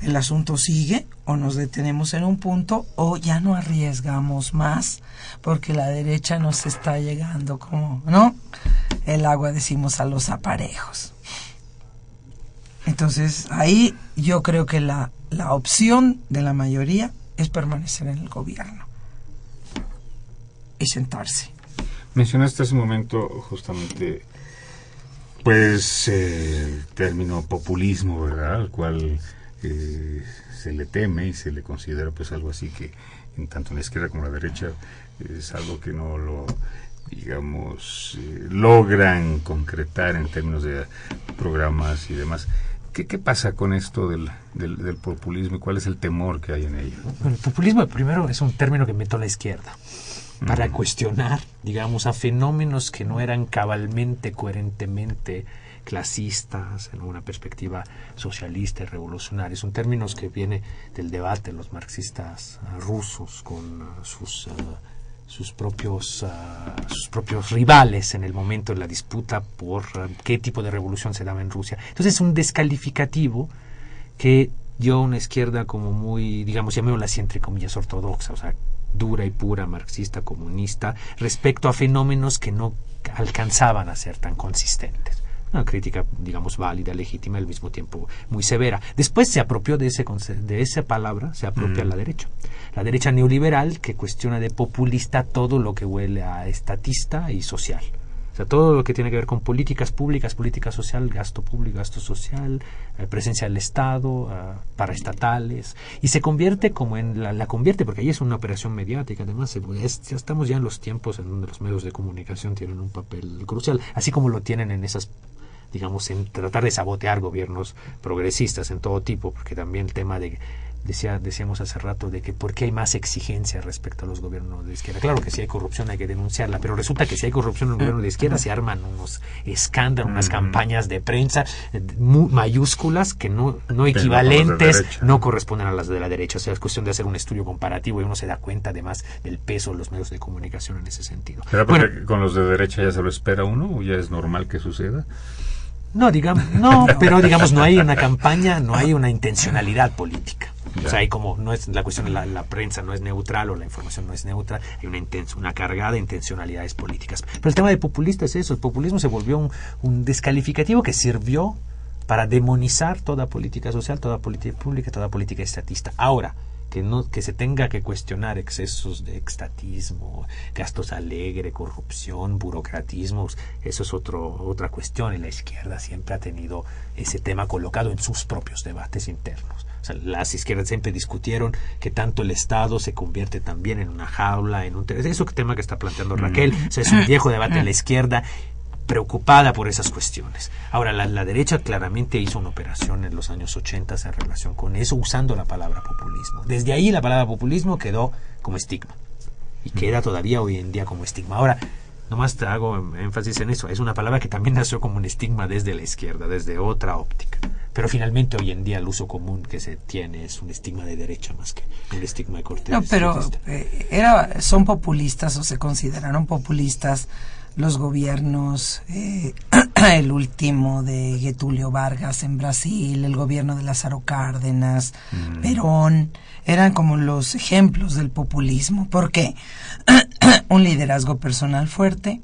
El asunto sigue o nos detenemos en un punto o ya no arriesgamos más porque la derecha nos está llegando como, ¿no? El agua decimos a los aparejos. Entonces ahí yo creo que la, la opción de la mayoría es permanecer en el gobierno y sentarse. Mencionaste hace un momento justamente, pues, el término populismo, ¿verdad? Al cual eh, se le teme y se le considera pues algo así que, en tanto en la izquierda como en la derecha, es algo que no lo digamos, eh, logran concretar en términos de programas y demás. ¿Qué, ¿Qué, pasa con esto del, del, del, populismo y cuál es el temor que hay en ello? Bueno, el populismo primero es un término que inventó la izquierda para cuestionar, digamos, a fenómenos que no eran cabalmente, coherentemente clasistas, en una perspectiva socialista y revolucionaria. Son términos que viene del debate de los marxistas uh, rusos con uh, sus, uh, sus, propios, sus propios rivales en el momento de la disputa por qué tipo de revolución se daba en Rusia. Entonces es un descalificativo que dio una izquierda como muy, digamos, llamémosla así entre comillas, ortodoxa, o sea, dura y pura marxista comunista respecto a fenómenos que no alcanzaban a ser tan consistentes. Una crítica, digamos, válida, legítima, al mismo tiempo muy severa. Después se apropió de, ese de esa palabra, se apropia la derecha. La derecha neoliberal que cuestiona de populista todo lo que huele a estatista y social. O sea, todo lo que tiene que ver con políticas públicas, política social, gasto público, gasto social, eh, presencia del Estado, uh, paraestatales, y se convierte como en la, la, convierte, porque ahí es una operación mediática, además es, ya estamos ya en los tiempos en donde los medios de comunicación tienen un papel crucial, así como lo tienen en esas digamos, en tratar de sabotear gobiernos progresistas en todo tipo, porque también el tema de decía, decíamos hace rato de que por qué hay más exigencia respecto a los gobiernos de izquierda. Claro que si hay corrupción hay que denunciarla, pero resulta que si hay corrupción en un gobierno de izquierda se arman unos escándalos, unas campañas de prensa muy mayúsculas que no, no equivalentes, no, corresponden a las de la derecha. O sea, es cuestión de hacer un estudio comparativo y uno se da cuenta además del peso de los medios de comunicación en ese sentido. ¿Pero porque con los de derecha ya se lo espera uno o ya es normal que suceda? No, digamos, no, pero digamos no hay una campaña, no hay una intencionalidad política. O sea, hay como, no es la cuestión la, la prensa no es neutral o la información no es neutra, hay una, intención, una cargada de intencionalidades políticas. Pero el tema de populista es eso, el populismo se volvió un, un descalificativo que sirvió para demonizar toda política social, toda política pública, toda política estatista. Ahora, que no que se tenga que cuestionar excesos de estatismo, gastos alegre, corrupción, burocratismos, eso es otro, otra cuestión y la izquierda siempre ha tenido ese tema colocado en sus propios debates internos. O sea, las izquierdas siempre discutieron que tanto el Estado se convierte también en una jaula, en un eso tema que está planteando Raquel, o sea, es un viejo debate de la izquierda preocupada por esas cuestiones. Ahora, la, la, derecha claramente hizo una operación en los años 80 en relación con eso, usando la palabra populismo. Desde ahí la palabra populismo quedó como estigma y queda todavía hoy en día como estigma. Ahora, nomás te hago énfasis en eso, es una palabra que también nació como un estigma desde la izquierda, desde otra óptica. Pero finalmente hoy en día el uso común que se tiene es un estigma de derecha más que un estigma de corte. No, pero eh, era, son populistas o se consideraron populistas los gobiernos, eh, el último de Getulio Vargas en Brasil, el gobierno de Lázaro Cárdenas, mm. Perón, eran como los ejemplos del populismo. ¿Por qué? Un liderazgo personal fuerte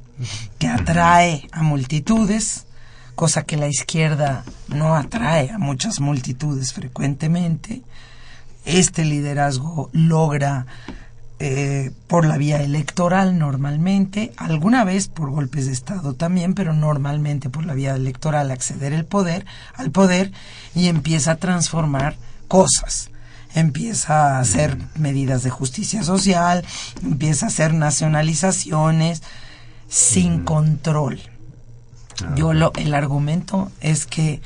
que atrae a multitudes, cosa que la izquierda no atrae a muchas multitudes frecuentemente. Este liderazgo logra eh, por la vía electoral normalmente, alguna vez por golpes de Estado también, pero normalmente por la vía electoral acceder el poder, al poder y empieza a transformar cosas. Empieza a hacer medidas de justicia social, empieza a hacer nacionalizaciones sin control. Ah, Yo lo, el argumento es que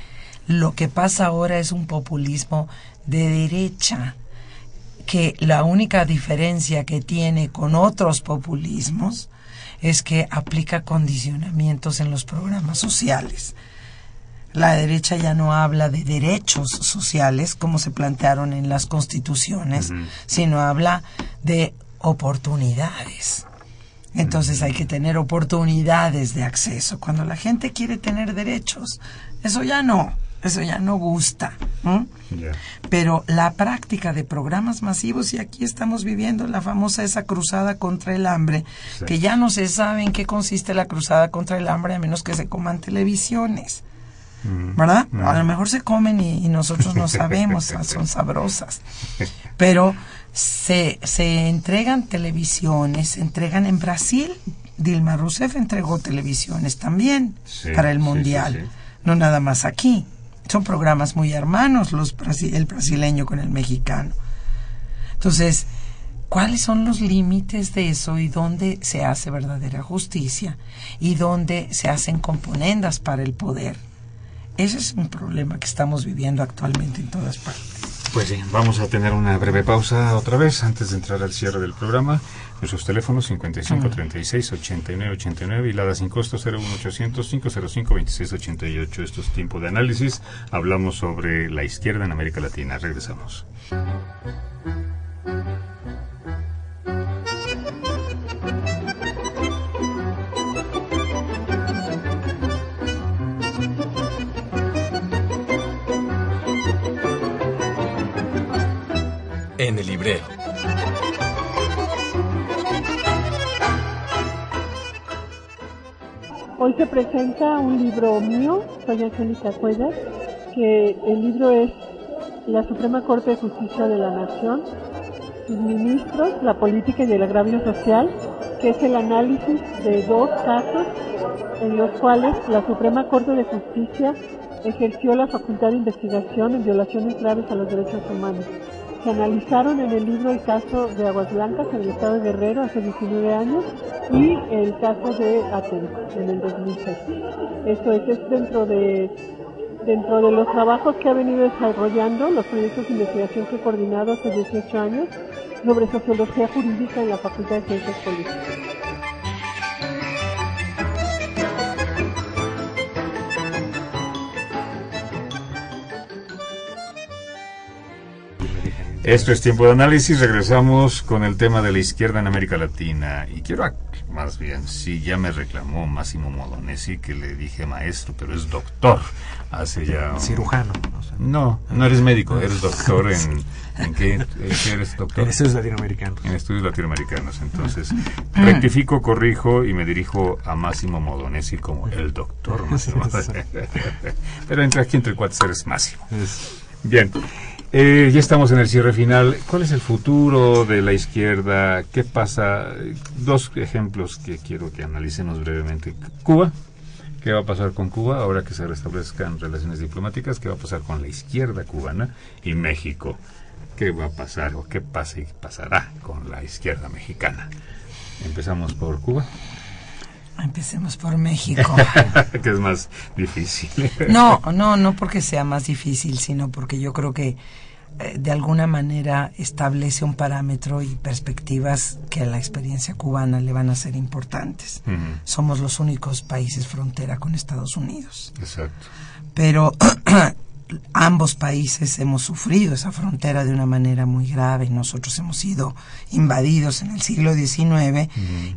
lo que pasa ahora es un populismo de derecha que la única diferencia que tiene con otros populismos es que aplica condicionamientos en los programas sociales. La derecha ya no habla de derechos sociales como se plantearon en las constituciones, sino habla de oportunidades. Entonces hay que tener oportunidades de acceso. Cuando la gente quiere tener derechos, eso ya no eso ya no gusta. Pero la práctica de programas masivos, y aquí estamos viviendo la famosa esa cruzada contra el hambre, que ya no se sabe en qué consiste la cruzada contra el hambre a menos que se coman televisiones. Mm. ¿Verdad? Mm. A lo mejor se comen y, nosotros no sabemos, son sabrosas. Pero se, se entregan televisiones, se entregan en Brasil. Dilma Rousseff entregó televisiones también para el Mundial, no nada más aquí. Son programas muy hermanos los el brasileño con el mexicano. Entonces, ¿cuáles son los límites de eso y dónde se hace verdadera justicia y dónde se hacen componendas para el poder? Ese es un problema que estamos viviendo actualmente en todas partes. Pues sí, vamos a tener una breve pausa otra vez antes de entrar al cierre del programa. Nuestros teléfonos 55 36 89 89 y la sin costo 01800 505 26 88. Esto es tiempo de análisis. Hablamos sobre la izquierda en América Latina. Regresamos. Hoy se presenta un libro mío, soy Angélica Cuellar, que el libro es La Suprema Corte de Justicia de la Nación, sus ministros, la política y el agravio social, que es el análisis de dos casos en los cuales la Suprema Corte de Justicia ejerció la facultad de investigación en violaciones graves a los derechos humanos. Se analizaron en el libro el caso de Aguas Blancas en el estado de Guerrero hace 19 años y el caso de Aten en el 2006. Esto es, es dentro de dentro de los trabajos que ha venido desarrollando, los proyectos de investigación que he coordinado hace 18 años sobre sociología jurídica en la Facultad de Ciencias Políticas. Esto es tiempo de análisis. Regresamos con el tema de la izquierda en América Latina. Y quiero, más bien, sí, ya me reclamó Máximo Modonesi que le dije maestro, pero es doctor. Hace ya. un- Cirujano. No, no eres médico, eres doctor en. ¿En qué, en qué eres doctor? En estudios latinoamericanos. En estudios latinoamericanos. Entonces, rectifico, corrijo y me dirijo a Máximo Modonesi como el doctor Máximo. Pero entre aquí, entre cuatro eres Máximo. Bien. Eh, ya estamos en el cierre final. ¿Cuál es el futuro de la izquierda? ¿Qué pasa? Dos ejemplos que quiero que analicemos brevemente. Cuba. ¿Qué va a pasar con Cuba ahora que se restablezcan relaciones diplomáticas? ¿Qué va a pasar con la izquierda cubana? Y México. ¿Qué va a pasar o qué pasa y pasará con la izquierda mexicana? Empezamos por Cuba. Empecemos por México. que es más difícil. No, no, no porque sea más difícil, sino porque yo creo que eh, de alguna manera establece un parámetro y perspectivas que a la experiencia cubana le van a ser importantes. Somos los únicos países frontera con Estados Unidos. Exacto. Pero ambos países hemos sufrido esa frontera de una manera muy grave. Nosotros hemos sido invadidos en el siglo XIX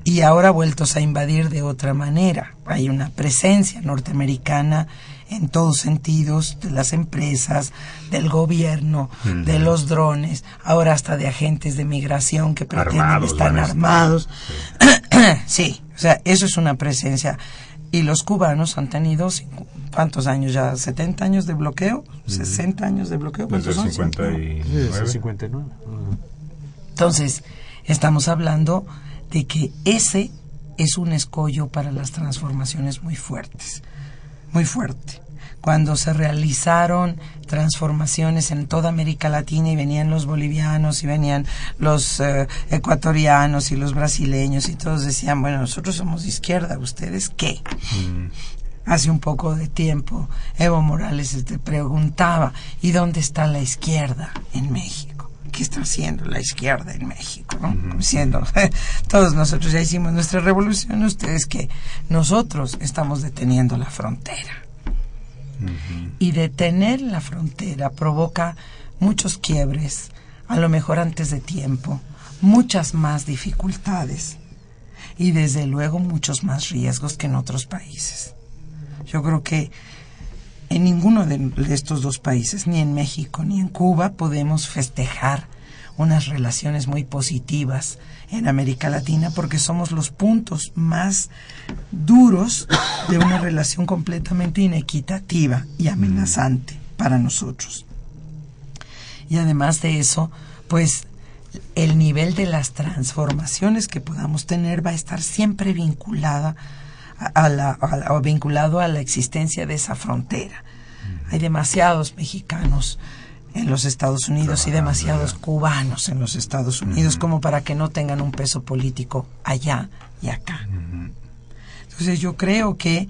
y ahora vueltos a invadir de otra manera. Hay una presencia norteamericana en todos sentidos, de las empresas, del gobierno, de los drones, ahora hasta de agentes de migración que pretenden Armados estar armados. sí, o sea, eso es una presencia. Y los cubanos han tenido, ¿cuántos años ya? ¿70 años de bloqueo? ¿60 años de bloqueo? Desde el ¿Cuántos son? 59. Sí, desde el 59. Entonces, estamos hablando de que ese es un escollo para las transformaciones muy fuertes, muy fuerte. Cuando se realizaron transformaciones en toda América Latina y venían los bolivianos y venían los eh, ecuatorianos y los brasileños y todos decían, bueno, nosotros somos de izquierda, ¿ustedes qué? Hace un poco de tiempo, Evo Morales te preguntaba, ¿y dónde está la izquierda en México? ¿Qué está haciendo la izquierda en México? Diciendo, todos nosotros ya hicimos nuestra revolución, ustedes que nosotros estamos deteniendo la frontera. Y detener la frontera provoca muchos quiebres, a lo mejor antes de tiempo, muchas más dificultades y desde luego muchos más riesgos que en otros países. Yo creo que en ninguno de, estos dos países, ni en México ni en Cuba, podemos festejar unas relaciones muy positivas en América Latina porque somos los puntos más duros de una relación completamente inequitativa y amenazante para nosotros. Y además de eso, pues el nivel de las transformaciones que podamos tener va a estar siempre vinculada a, la, a la- o vinculado a la existencia de esa frontera. Hay demasiados mexicanos en los Estados Unidos y demasiados cubanos en los Estados Unidos como para que no tengan un peso político allá y acá. Entonces yo creo que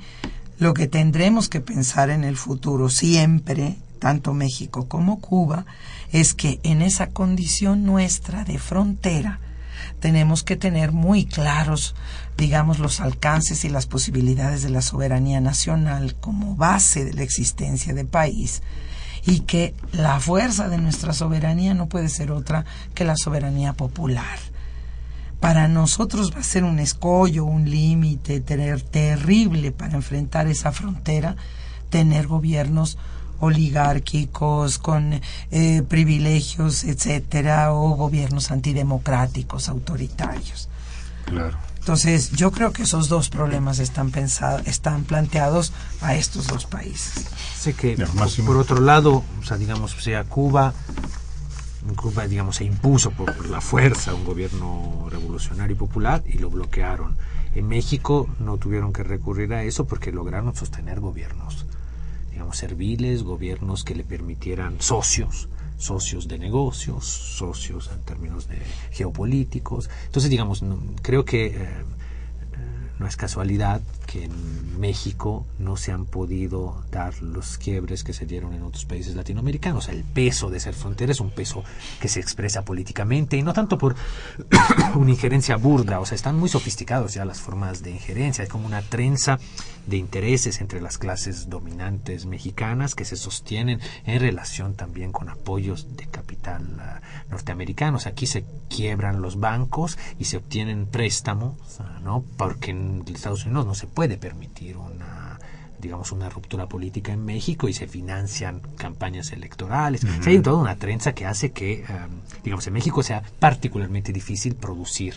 lo que tendremos que pensar en el futuro siempre, tanto México como Cuba, es que en esa condición nuestra de frontera tenemos que tener muy claros, digamos, los alcances y las posibilidades de la soberanía nacional como base de la existencia de país y que la fuerza de nuestra soberanía no puede ser otra que la soberanía popular. Para nosotros va a ser un escollo, un límite tener terrible para enfrentar esa frontera, tener gobiernos oligárquicos con eh, privilegios, etcétera, o gobiernos antidemocráticos, autoritarios. Claro. Entonces, yo creo que esos dos problemas están pensados, están planteados a estos dos países. Sé que, Ya, por, otro lado, o sea, digamos, o sea, Cuba, Cuba, digamos, se impuso por la fuerza un gobierno revolucionario y popular y lo bloquearon. En México no tuvieron que recurrir a eso porque lograron sostener gobiernos, serviles, gobiernos que le permitieran socios, socios de negocios, socios en términos de geopolíticos. Entonces, digamos, creo que eh, no es casualidad en México no se han podido dar los quiebres que se dieron en otros países latinoamericanos. El peso de ser frontera es un peso que se expresa políticamente y no tanto por una injerencia burda, o sea, están muy sofisticados ya las formas de injerencia, es como una trenza de intereses entre las clases dominantes mexicanas que se sostienen en relación también con apoyos de capital uh, norteamericanos. Aquí se quiebran los bancos y se obtienen préstamos, ¿no? Porque en Estados Unidos no se puede permitir una digamos una ruptura política en México y se financian campañas electorales. Ujú. O sea, hay toda una trenza que hace que um, digamos en México sea particularmente difícil producir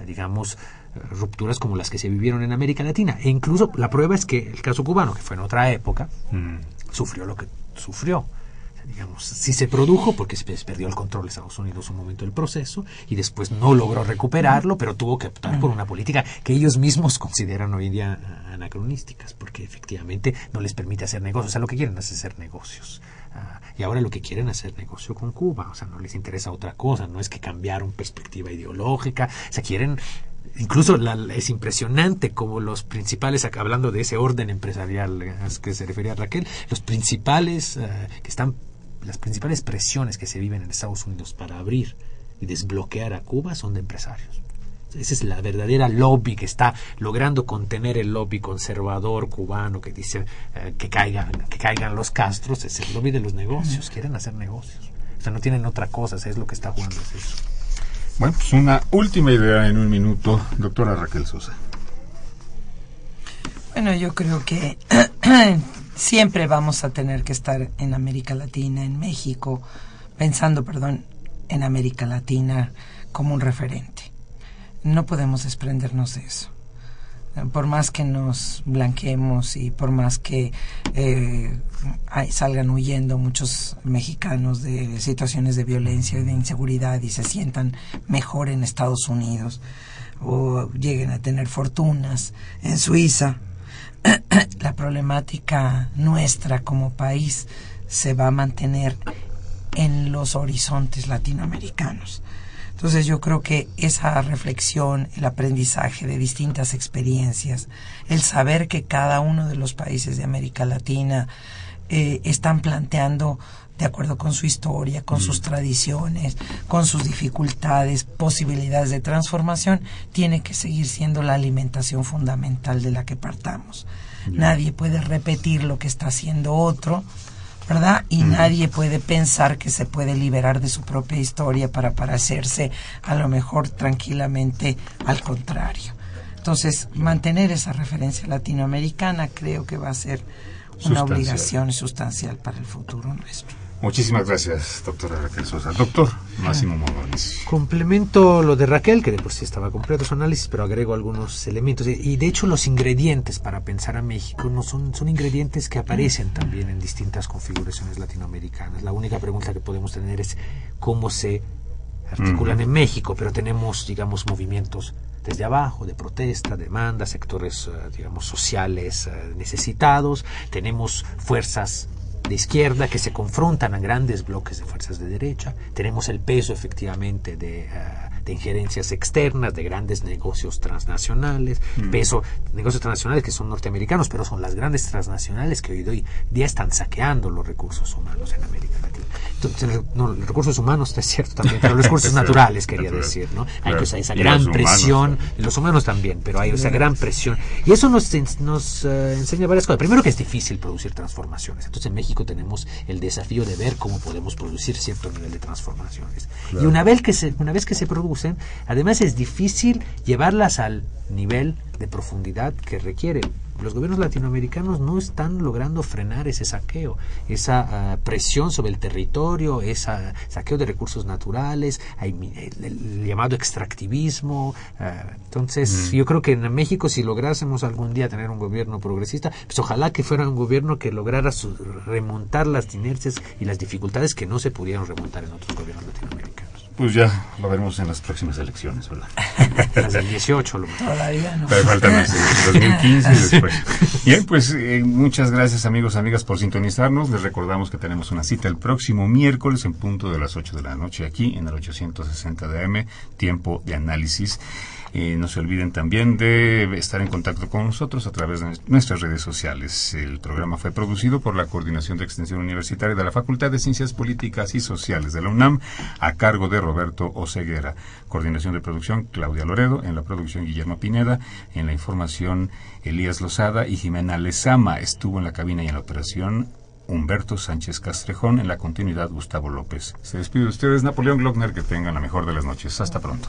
eh, digamos eh, rupturas como las que se vivieron en América Latina. E incluso la prueba es que el caso cubano, que fue en otra época, sufrió lo que sufrió. Digamos, sí se produjo porque se perdió el control de Estados Unidos un momento del proceso y después no logró recuperarlo, pero tuvo que optar por una política que ellos mismos consideran hoy día ah, anacronísticas, porque efectivamente no les permite hacer negocios. O sea, lo que quieren es hacer negocios. Ah, y ahora lo que quieren es hacer negocio con Cuba. O sea, no les interesa otra cosa, no es que cambiaron perspectiva ideológica. O sea, quieren incluso la- es impresionante como los principales, hablando de ese orden empresarial a que se refería Raquel, los principales eh, que están, las principales presiones que se viven en Estados Unidos para abrir y desbloquear a Cuba son de empresarios. Esa es la verdadera lobby que está logrando contener el lobby conservador cubano que dice eh, que caigan que caigan los castros, es el lobby de los negocios, quieren hacer negocios. O sea, no tienen otra cosa, es lo que está jugando es eso. Bueno, pues una última idea en un minuto, doctora Raquel Sosa. Bueno, yo creo que siempre vamos a tener que estar en América Latina, en México, pensando, perdón, en América Latina como un referente. No podemos desprendernos de eso. Por más que nos blanqueemos y por más que eh, salgan huyendo muchos mexicanos de situaciones de violencia y de inseguridad y se sientan mejor en Estados Unidos o lleguen a tener fortunas en Suiza, la problemática nuestra como país se va a mantener en los horizontes latinoamericanos. Entonces yo creo que esa reflexión, el aprendizaje de distintas experiencias, el saber que cada uno de los países de América Latina eh, están planteando de acuerdo con su historia, con sus tradiciones, con sus dificultades, posibilidades de transformación, tiene que seguir siendo la alimentación fundamental de la que partamos. Nadie puede repetir lo que está haciendo otro, ¿verdad? Y nadie puede pensar que se puede liberar de su propia historia para parecerse a lo mejor tranquilamente al contrario. Entonces, mantener esa referencia latinoamericana creo que va a ser una Sustancial. obligación sustancial para el futuro nuestro. Muchísimas gracias, doctora Raquel Sosa. Doctor Máximo Morales. Complemento lo de Raquel, que de por sí estaba completo su análisis, pero agrego algunos elementos. Y, de hecho los ingredientes para pensar a México no son, son ingredientes que aparecen también en distintas configuraciones latinoamericanas. La única pregunta que podemos tener es cómo se articulan en México, pero tenemos, digamos, movimientos desde abajo, de protesta, demanda, sectores, eh, digamos, sociales eh, necesitados, tenemos fuerzas de izquierda que se confrontan a grandes bloques de fuerzas de derecha, tenemos el peso efectivamente de, eh, de injerencias externas, de grandes negocios transnacionales, Mm. peso negocios transnacionales que son norteamericanos, pero son las grandes transnacionales que hoy día están saqueando los recursos humanos en América no, los recursos humanos es cierto también, pero los recursos naturales quería natural. decir, ¿no? Hay que usar esa Y gran humanos, presión, los humanos también, pero hay esa gran presión. Y eso nos, nos eh, enseña varias cosas. Primero que es difícil producir transformaciones. Entonces en México tenemos el desafío de ver cómo podemos producir cierto nivel de transformaciones. Claro. Y una vez, que se, una vez que se producen, además es difícil llevarlas al nivel de profundidad que requiere. Los gobiernos latinoamericanos no están logrando frenar ese saqueo, esa ah, presión sobre el territorio, ese saqueo de recursos naturales, el, el llamado extractivismo. ah, entonces, Mm. yo creo que en México, si lográsemos algún día tener un gobierno progresista, pues ojalá que fuera un gobierno que lograra su- remontar las inercias y las dificultades que no se pudieron remontar en otros gobiernos latinoamericanos. Pues ya lo veremos en las próximas elecciones, ¿verdad? Las del 18, lo Todavía no. Pero faltan las de 2015 y después. Bien, pues eh, muchas gracias amigos, amigas por sintonizarnos. Les recordamos que tenemos una cita el próximo miércoles en punto de las 8 de la noche aquí en el 860 de AM, tiempo de análisis. No se olviden también de estar en contacto con nosotros a través de nuestras redes sociales. El programa fue producido por la Coordinación de Extensión Universitaria de la Facultad de Ciencias Políticas y Sociales de la UNAM a cargo de Roberto Oceguera. Coordinación de producción Claudia Loredo, en la producción Guillermo Pineda, en la información Elías Lozada y Jimena Lezama. Estuvo en la cabina y en la operación Humberto Sánchez Castrejón, en la continuidad Gustavo López. Se despide de ustedes Napoleón Glockner, que tengan la mejor de las noches. Hasta pronto.